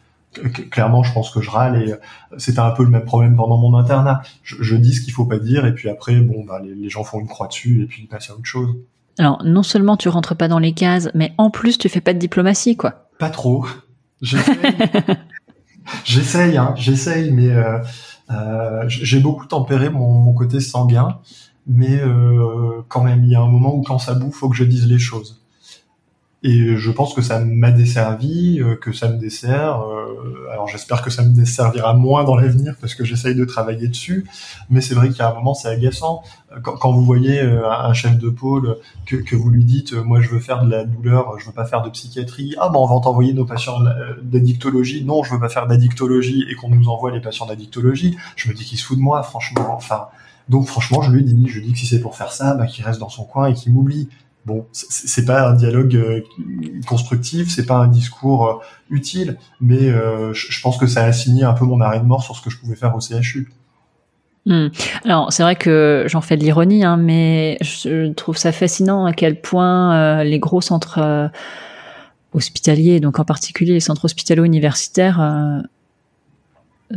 Clairement, je pense que je râle et euh, c'était un peu le même problème pendant mon internat. Je, dis ce qu'il faut pas dire et puis après, bon, bah, les, gens font une croix dessus et puis ils passent à autre chose. Alors, non seulement tu rentres pas dans les cases, mais en plus tu fais pas de diplomatie, quoi. Pas trop. J'essaye, hein, j'essaye, mais euh, euh, j'ai beaucoup tempéré mon, mon, côté sanguin, mais euh, quand même, il y a un moment où quand ça bouffe, faut que je dise les choses. Et je pense que ça m'a desservi, euh, que ça me dessert. Euh, alors j'espère que ça me desservira moins dans l'avenir parce que j'essaye de travailler dessus. Mais c'est vrai qu'à un moment c'est agaçant quand, vous voyez un chef de pôle que, que vous lui dites moi je veux faire de la douleur, je veux pas faire de psychiatrie. Ah ben on va t'envoyer nos patients d'addictologie. Non je veux pas faire d'addictologie et qu'on nous envoie les patients d'addictologie. Je me dis qu'il se fout de moi franchement. Enfin donc franchement je lui dis je dis que si c'est pour faire ça bah, qu'il reste dans son coin et qu'il m'oublie. Bon, c'est pas un dialogue euh, constructif, c'est pas un discours euh, utile, mais euh, je pense que ça a signé un peu mon arrêt de mort sur ce que je pouvais faire au CHU. Hmm. Alors c'est vrai que j'en fais de l'ironie, hein, mais je trouve ça fascinant à quel point les gros centres hospitaliers, donc en particulier les centres hospitalo-universitaires,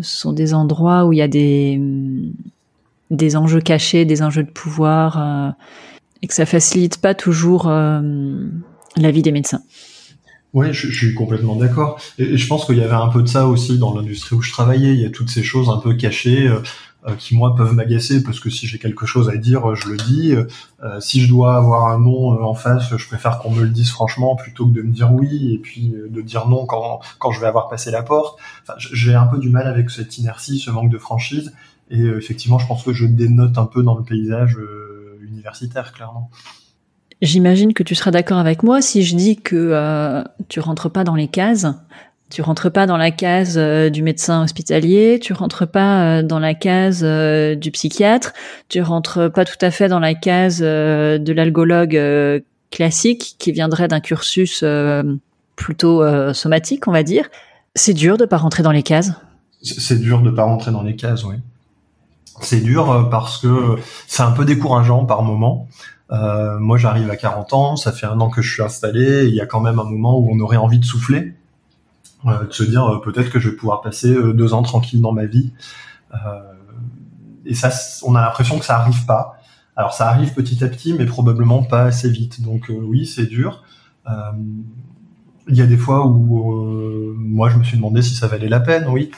sont des endroits où il y a des des enjeux cachés, des enjeux de pouvoir que ça facilite pas toujours euh, la vie des médecins. Oui, je, suis complètement d'accord. Et, je pense qu'il y avait un peu de ça aussi dans l'industrie où je travaillais. Il y a toutes ces choses un peu cachées euh, euh, qui moi peuvent m'agacer parce que si j'ai quelque chose à dire, je le dis. si je dois avoir un nom en face, je préfère qu'on me le dise franchement plutôt que de me dire oui et puis de dire non quand quand je vais avoir passé la porte. Enfin, j'ai un peu du mal avec cette inertie, ce manque de franchise. Et effectivement, je pense que je dénote un peu dans le paysage universitaire, clairement. J'imagine que tu seras d'accord avec moi si je dis que euh, tu rentres pas dans les cases. Tu rentres pas dans la case euh, du médecin hospitalier, tu rentres pas euh, dans la case du psychiatre, tu rentres pas tout à fait dans la case de l'algologue classique qui viendrait d'un cursus plutôt somatique, on va dire. C'est dur de pas rentrer dans les cases. C'est dur de pas rentrer dans les cases, oui. C'est dur euh, parce que c'est un peu décourageant par moment. Euh, moi, j'arrive à 40 ans, ça fait un an que je suis installé. Il y a quand même un moment où on aurait envie de souffler, euh, de se dire euh, peut-être que je vais pouvoir passer deux ans tranquille dans ma vie. et ça, on a l'impression que ça arrive pas. Alors, ça arrive petit à petit, mais probablement pas assez vite. Donc, oui, c'est dur. il y a des fois où moi je me suis demandé si ça valait la peine, oui,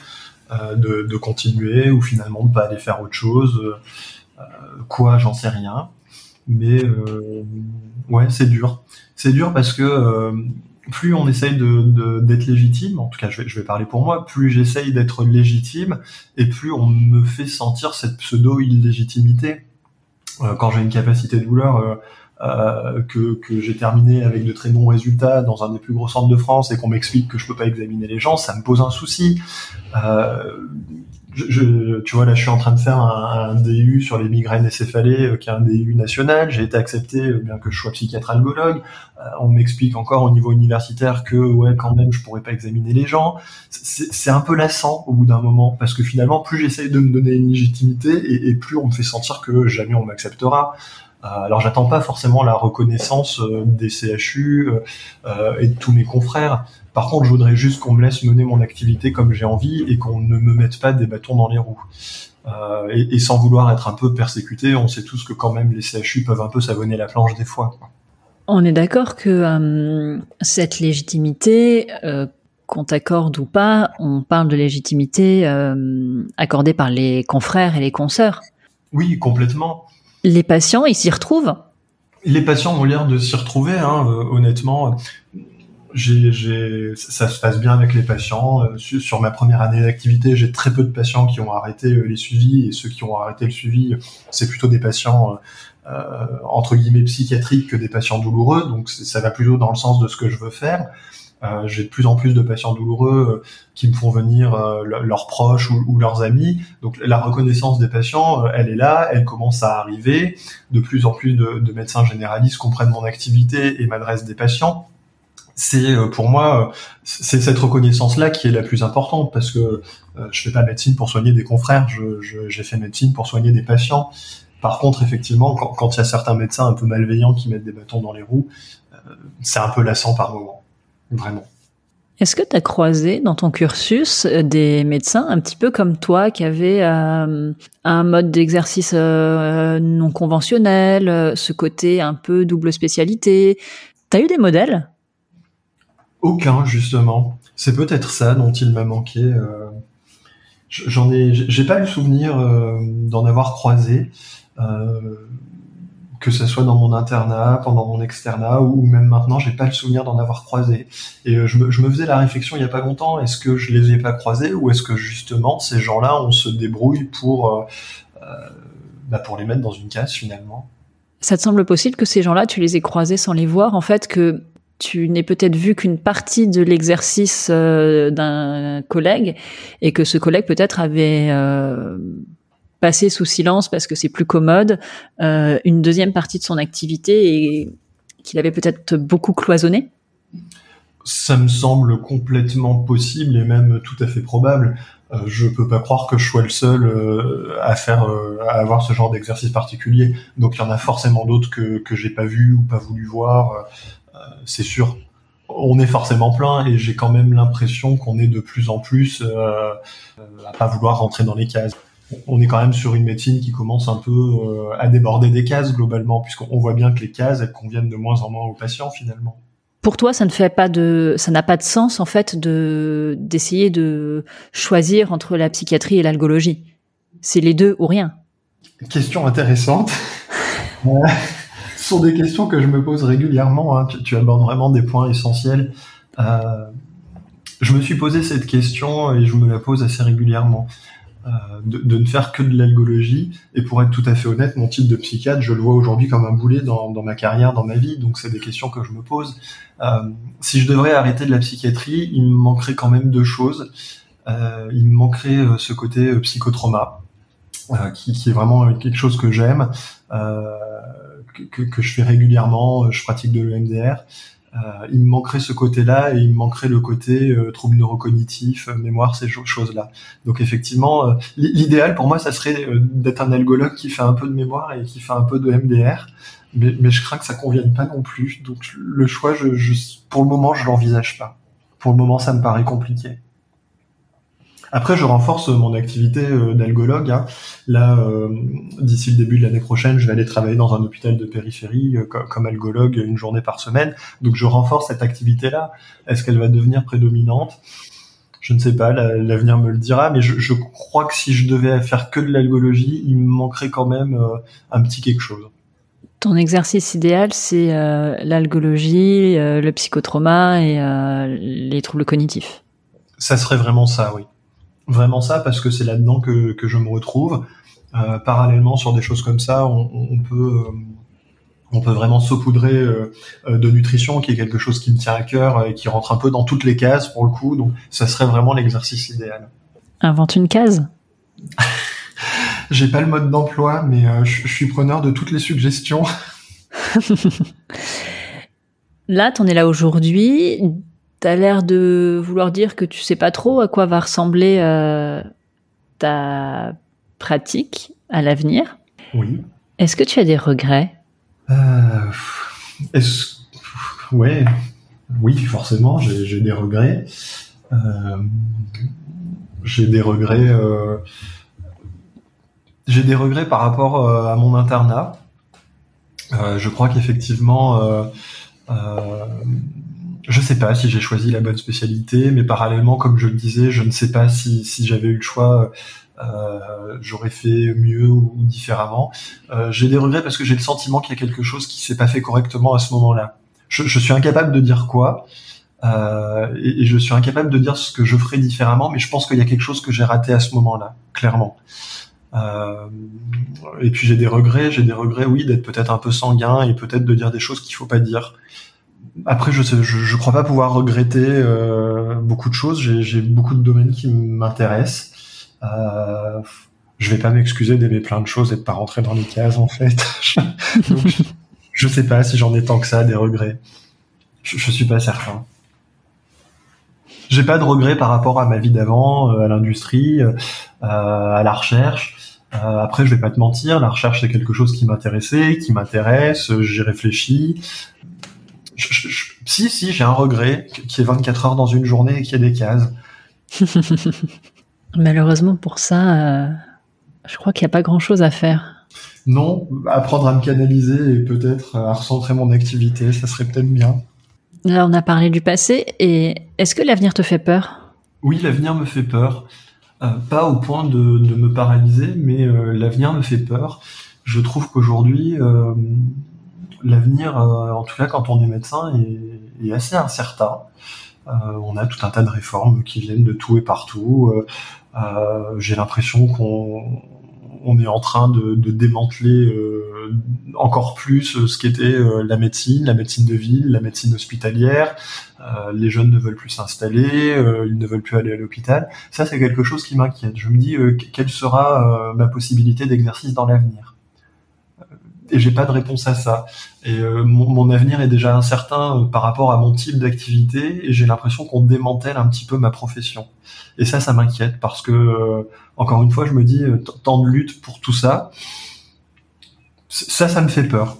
de, de, continuer ou finalement de pas aller faire autre chose. quoi, j'en sais rien. Mais ouais, c'est dur. C'est dur parce que plus on essaye de, d'être légitime, en tout cas je vais, je vais parler pour moi, plus j'essaye d'être légitime et plus on me fait sentir cette pseudo-illégitimité. Euh, quand j'ai une capacité de douleur euh, euh, que, que j'ai terminé avec de très bons résultats dans un des plus gros centres de France et qu'on m'explique que je peux pas examiner les gens, ça me pose un souci. Euh, je, tu vois, là, je suis en train de faire un, DU sur les migraines et céphalées, euh, qui est un DU national. J'ai été accepté, euh, bien que je sois psychiatre algologue. On m'explique encore au niveau universitaire que, ouais, quand même, je pourrais pas examiner les gens. C'est un peu lassant au bout d'un moment, parce que finalement, plus j'essaye de me donner une légitimité, et, et, plus on me fait sentir que jamais on m'acceptera. Alors, j'attends pas forcément la reconnaissance des CHU et de tous mes confrères. Par contre, je voudrais juste qu'on me laisse mener mon activité comme j'ai envie et qu'on ne me mette pas des bâtons dans les roues. Euh, et, sans vouloir être un peu persécuté, on sait tous que quand même les CHU peuvent un peu savonner la planche des fois. On est d'accord que euh, cette légitimité, euh, qu'on t'accorde ou pas, on parle de légitimité accordée par les confrères et les consoeurs. Oui, complètement. Les patients, ils s'y retrouvent les patients ont l'air de s'y retrouver, hein, honnêtement j'ai, ça se passe bien avec les patients. Euh, sur, ma première année d'activité, j'ai très peu de patients qui ont arrêté euh, les suivis et ceux qui ont arrêté le suivi, c'est plutôt des patients euh, entre guillemets psychiatriques que des patients douloureux. Donc ça va plutôt dans le sens de ce que je veux faire. Euh, j'ai de plus en plus de patients douloureux qui me font venir leurs proches ou, leurs amis. Donc la reconnaissance des patients, elle est là, elle commence à arriver. De plus en plus de, de médecins généralistes comprennent mon activité et m'adressent des patients c'est euh, pour moi c'est cette reconnaissance là qui est la plus importante parce que euh, je fais pas médecine pour soigner des confrères, j'ai je, fait médecine pour soigner des patients. Par contre, effectivement, quand il y a certains médecins un peu malveillants qui mettent des bâtons dans les roues, euh, c'est un peu lassant par moment, vraiment. Est-ce que tu as croisé dans ton cursus des médecins un petit peu comme toi qui avaient un mode d'exercice non conventionnel, ce côté un peu double spécialité? Tu as eu des modèles? Aucun, justement. C'est peut-être ça dont il m'a manqué. Euh, j'en ai, j'ai pas eu souvenir euh, d'en avoir croisé, euh, que ce soit dans mon internat, pendant mon externat, ou même maintenant, j'ai pas le souvenir d'en avoir croisé. Et je me, je, me, faisais la réflexion il y a pas longtemps est-ce que je les ai pas croisés, ou est-ce que justement ces gens-là, on se débrouille pour bah, pour les mettre dans une case finalement? Ça te semble possible que ces gens-là, tu les aies croisés sans les voir, en fait, que tu n'es peut-être vu qu'une partie de l'exercice euh, d'un collègue et que ce collègue peut-être avait euh, passé sous silence parce que c'est plus commode euh, une deuxième partie de son activité et qu'il avait peut-être beaucoup cloisonné Ça me semble complètement possible et même tout à fait probable. je peux pas croire que je sois le seul à faire à avoir ce genre d'exercice particulier. Donc il y en a forcément d'autres que que j'ai pas vu ou pas voulu voir c'est sûr, on est forcément plein et j'ai quand même l'impression qu'on est de plus en plus euh, à pas vouloir rentrer dans les cases. On est quand même sur une médecine qui commence un peu euh, à déborder des cases globalement, puisqu'on voit bien que les cases elles conviennent de moins en moins aux patients finalement. Pour toi, ça ne fait pas de, ça n'a pas de sens en fait de d'essayer de choisir entre la psychiatrie et l'algologie. C'est les deux ou rien. Question intéressante. sont des questions que je me pose régulièrement. Hein. Tu, abordes vraiment des points essentiels. Euh, je me suis posé cette question et je me la pose assez régulièrement. Euh, de, ne faire que de l'algologie. Et pour être tout à fait honnête, mon titre de psychiatre, je le vois aujourd'hui comme un boulet dans, ma carrière, dans ma vie. Donc c'est des questions que je me pose. Euh, si je devrais arrêter de la psychiatrie, il me manquerait quand même deux choses. il me manquerait ce côté psychotrauma, qui, qui, est vraiment quelque chose que j'aime que, que, je fais régulièrement, euh, je pratique de l'EMDR. Euh, il me manquerait ce côté-là et il me manquerait le côté euh, trouble neurocognitif, euh, mémoire, ces choses-là. Donc effectivement, l'idéal pour moi, ça serait d'être un algologue qui fait un peu de mémoire et qui fait un peu de MDR, mais, mais je crains que ça convienne pas non plus. Donc le choix, je, je pour le moment, je l'envisage pas. Pour le moment, ça me paraît compliqué. Après, je renforce mon activité euh, d'algologue. Hein. Là, euh, d'ici le début de l'année prochaine, je vais aller travailler dans un hôpital de périphérie euh, comme algologue une journée par semaine. Donc, je renforce cette activité-là. Est-ce qu'elle va devenir prédominante? Je ne sais pas. L'avenir me le dira. Mais je, je, crois que si je devais faire que de l'algologie, il me manquerait quand même un petit quelque chose. Ton exercice idéal, c'est l'algologie, le psychotrauma et les troubles cognitifs? Ça serait vraiment ça, oui vraiment ça parce que c'est là-dedans que, que je me retrouve. Euh, parallèlement sur des choses comme ça, on, on peut euh, on peut vraiment saupoudrer euh, de nutrition, qui est quelque chose qui me tient à cœur et qui rentre un peu dans toutes les cases pour le coup. Donc, ça serait vraiment l'exercice idéal. Invente une case. J'ai pas le mode d'emploi, mais je suis preneur de toutes les suggestions. là, t'en es là aujourd'hui. T'as l'air de vouloir dire que tu sais pas trop à quoi va ressembler euh, ta pratique à l'avenir. Oui. Est-ce que tu as des regrets? Euh, est-ce... Ouais, oui, forcément, j'ai des regrets. Euh, j'ai des regrets. Euh, j'ai des regrets par rapport euh, à mon internat. Euh, je crois qu'effectivement, je sais pas si j'ai choisi la bonne spécialité, mais parallèlement, comme je le disais, je ne sais pas si, si j'avais eu le choix, euh, j'aurais fait mieux ou, différemment. Euh, j'ai des regrets parce que j'ai le sentiment qu'il y a quelque chose qui s'est pas fait correctement à ce moment-là. Je, je, suis incapable de dire quoi, euh, et, et, je suis incapable de dire ce que je ferais différemment, mais je pense qu'il y a quelque chose que j'ai raté à ce moment-là, clairement. Euh, et puis j'ai des regrets, j'ai des regrets, oui, d'être peut-être un peu sanguin et peut-être de dire des choses qu'il faut pas dire après, je, je, je crois pas pouvoir regretter euh, beaucoup de choses. J'ai beaucoup de domaines qui m'intéressent. Euh, je vais pas m'excuser d'aimer plein de choses et de pas rentrer dans les cases en fait. Donc, je, sais pas si j'en ai tant que ça des regrets. Je, je suis pas certain. J'ai pas de regrets par rapport à ma vie d'avant, euh, à l'industrie, euh, à la recherche. Euh, après, je vais pas te mentir, la recherche c'est quelque chose qui m'intéressait, qui m'intéresse. J'y réfléchis si, si, j'ai un regret qui est 24 heures dans une journée et qui a des cases. Malheureusement pour ça, euh, je crois qu'il n'y a pas grand-chose à faire. Non, apprendre à me canaliser et peut-être à recentrer mon activité, ça serait peut-être bien. Là, on a parlé du passé, et est-ce que l'avenir te fait peur? Oui, l'avenir me fait peur. Euh, pas au point de, me paralyser, mais euh, l'avenir me fait peur. Je trouve qu'aujourd'hui, l'avenir, euh, en tout cas quand on est médecin, est, assez incertain. Euh, on a tout un tas de réformes qui viennent de tout et partout. Euh, j'ai l'impression qu'on on est en train de, démanteler encore plus ce qu'était la médecine, la médecine de ville, la médecine hospitalière. les jeunes ne veulent plus s'installer, ils ne veulent plus aller à l'hôpital. Ça, c'est quelque chose qui m'inquiète. Je me dis, quelle sera ma possibilité d'exercice dans l'avenir? Et j'ai pas de réponse à ça. Et euh, mon, avenir est déjà incertain euh, par rapport à mon type d'activité et j'ai l'impression qu'on démantèle un petit peu ma profession. Et ça, ça m'inquiète parce que euh, encore une fois, je me dis tant de lutte pour tout ça, ça, ça me fait peur.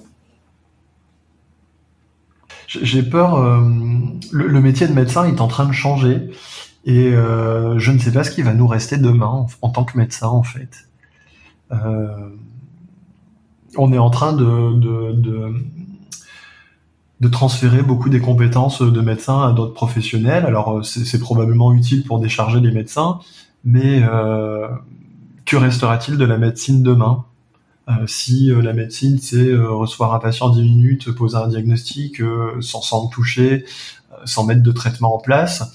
J'ai peur. Le, métier de médecin est en train de changer et je ne sais pas ce qui va nous rester demain en, tant que médecin en fait. On est en train de, transférer beaucoup des compétences de médecins à d'autres professionnels. Alors c'est probablement utile pour décharger les médecins, mais euh, que restera-t-il de la médecine demain? Euh, si euh, la médecine, c'est recevoir un patient 10 minutes, poser un diagnostic sans, sans toucher, sans mettre de traitement en place,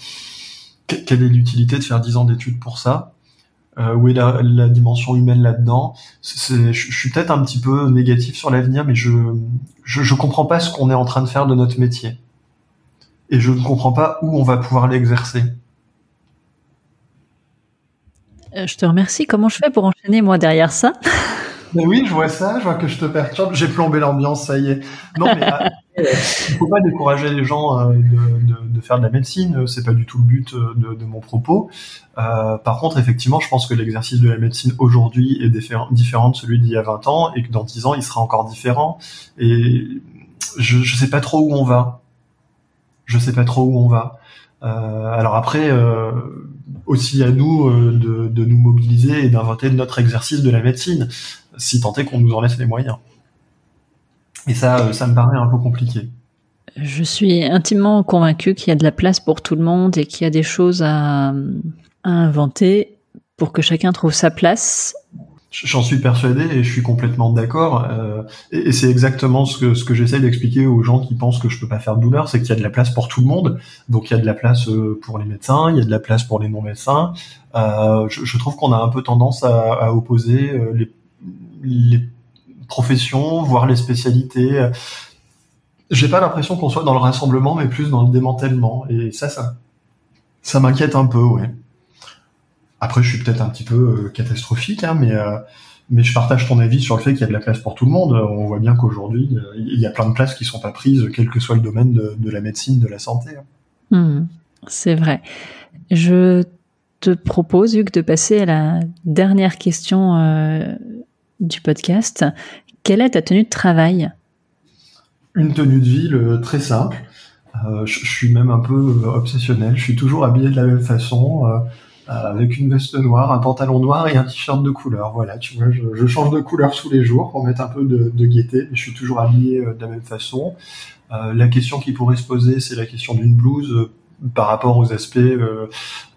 quelle est l'utilité de faire 10 ans d'études pour ça? Euh, où la, dimension humaine là-dedans. Je, je suis peut-être un petit peu négatif sur l'avenir, mais je, je, je comprends pas ce qu'on est en train de faire de notre métier, et je ne comprends pas où on va pouvoir l'exercer. Euh, je te remercie. Comment je fais pour enchaîner moi derrière ça? Oui, je vois ça, je vois que je te perturbe. J'ai plombé l'ambiance, ça y est. Non, mais euh, il faut pas décourager les gens euh, de, faire de la médecine. C'est pas du tout le but euh, de, mon propos. Euh, par contre, effectivement, je pense que l'exercice de la médecine aujourd'hui est différent de celui d'il y a 20 ans et que dans 10 ans, il sera encore différent. Et je, je sais pas trop où on va. Je sais pas trop où on va. alors après, aussi à nous de, nous mobiliser et d'inventer notre exercice de la médecine, si tant est qu'on nous en laisse les moyens. Et ça, ça me paraît un peu compliqué. Je suis intimement convaincue qu'il y a de la place pour tout le monde et qu'il y a des choses à, à inventer pour que chacun trouve sa place J'en suis persuadé et je suis complètement d'accord. Euh, et, c'est exactement ce que, ce que j'essaie d'expliquer aux gens qui pensent que je peux pas faire de douleur, c'est qu'il y a de la place pour tout le monde. Donc il y a de la place euh, pour les médecins, il y a de la place pour les non-médecins. Euh, je, je, trouve qu'on a un peu tendance à, à opposer euh, les, les professions, voire les spécialités. J'ai pas l'impression qu'on soit dans le rassemblement, mais plus dans le démantèlement. Et ça, ça, m'inquiète un peu, ouais. Après, je suis peut-être un petit peu euh, catastrophique, hein, mais euh, mais je partage ton avis sur le fait qu'il y a de la place pour tout le monde. On voit bien qu'aujourd'hui, euh, il y a plein de places qui sont pas prises, quel que soit le domaine de, la médecine, de la santé. Hein. Hmm, c'est vrai. Je te propose, Hugues, de passer à la dernière question du podcast. Quelle est ta tenue de travail? Une tenue de ville très simple. je, suis même un peu obsessionnel. Je suis toujours habillé de la même façon. Euh, avec une veste noire, un pantalon noir et un t-shirt de couleur. Voilà, tu vois, je, change de couleur tous les jours pour mettre un peu de, gaieté, mais je suis toujours habillé euh, de la même façon. Euh, la question qui pourrait se poser, c'est la question d'une blouse par rapport aux aspects euh,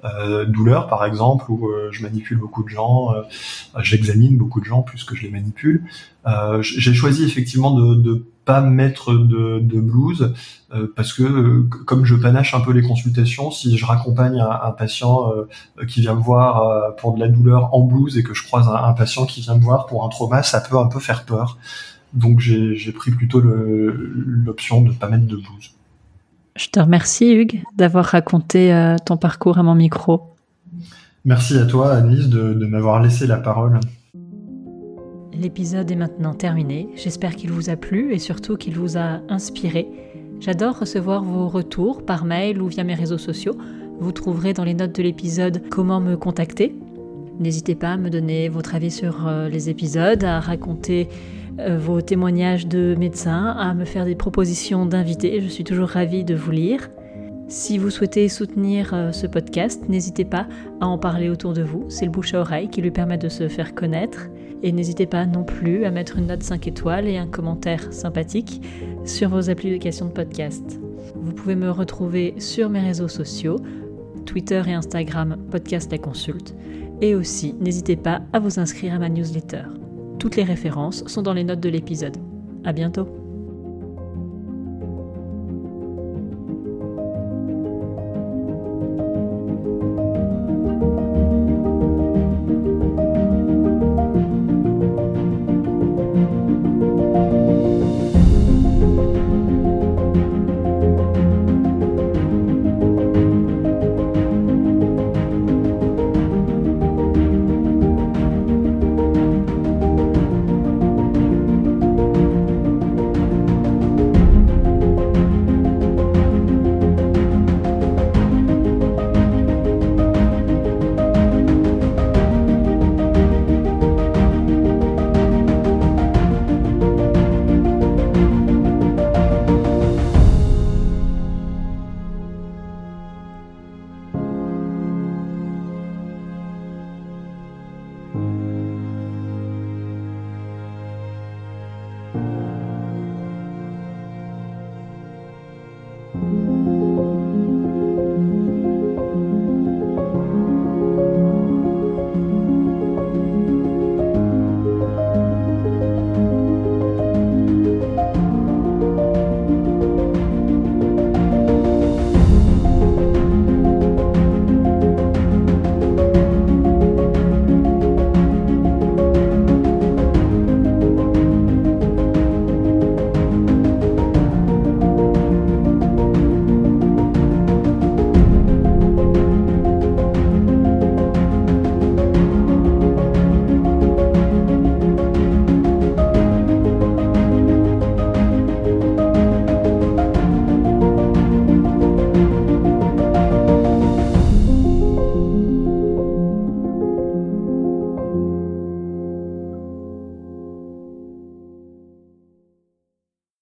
euh, douleur, par exemple, où je manipule beaucoup de gens, j'examine beaucoup de gens plus que je les manipule. J'ai choisi effectivement de, de pas mettre de, de euh, parce que euh, comme je panache un peu les consultations, si je raccompagne un, patient euh, qui vient me voir pour de la douleur en blouse et que je croise un, patient qui vient me voir pour un trauma, ça peut un peu faire peur. Donc j'ai pris plutôt l'option de pas mettre de blouse. Je te remercie Hugues d'avoir raconté ton parcours à mon micro. Merci à toi Annelise de, de m'avoir laissé la parole. L'épisode est maintenant terminé. J'espère qu'il vous a plu et surtout qu'il vous a inspiré. J'adore recevoir vos retours par mail ou via mes réseaux sociaux. Vous trouverez dans les notes de l'épisode comment me contacter. N'hésitez pas à me donner votre avis sur euh, les épisodes, à raconter euh, vos témoignages de médecins, à me faire des propositions d'invités. Je suis toujours ravie de vous lire. Si vous souhaitez soutenir euh, ce podcast, n'hésitez pas à en parler autour de vous. C'est le bouche à oreille qui lui permet de se faire connaître. Et n'hésitez pas non plus à mettre une note 5 étoiles et un commentaire sympathique sur vos applications de podcast. Vous pouvez me retrouver sur mes réseaux sociaux, Twitter et Instagram, Podcast La Consulte. Et aussi, n'hésitez pas à vous inscrire à ma newsletter. Toutes les références sont dans les notes de l'épisode. À bientôt!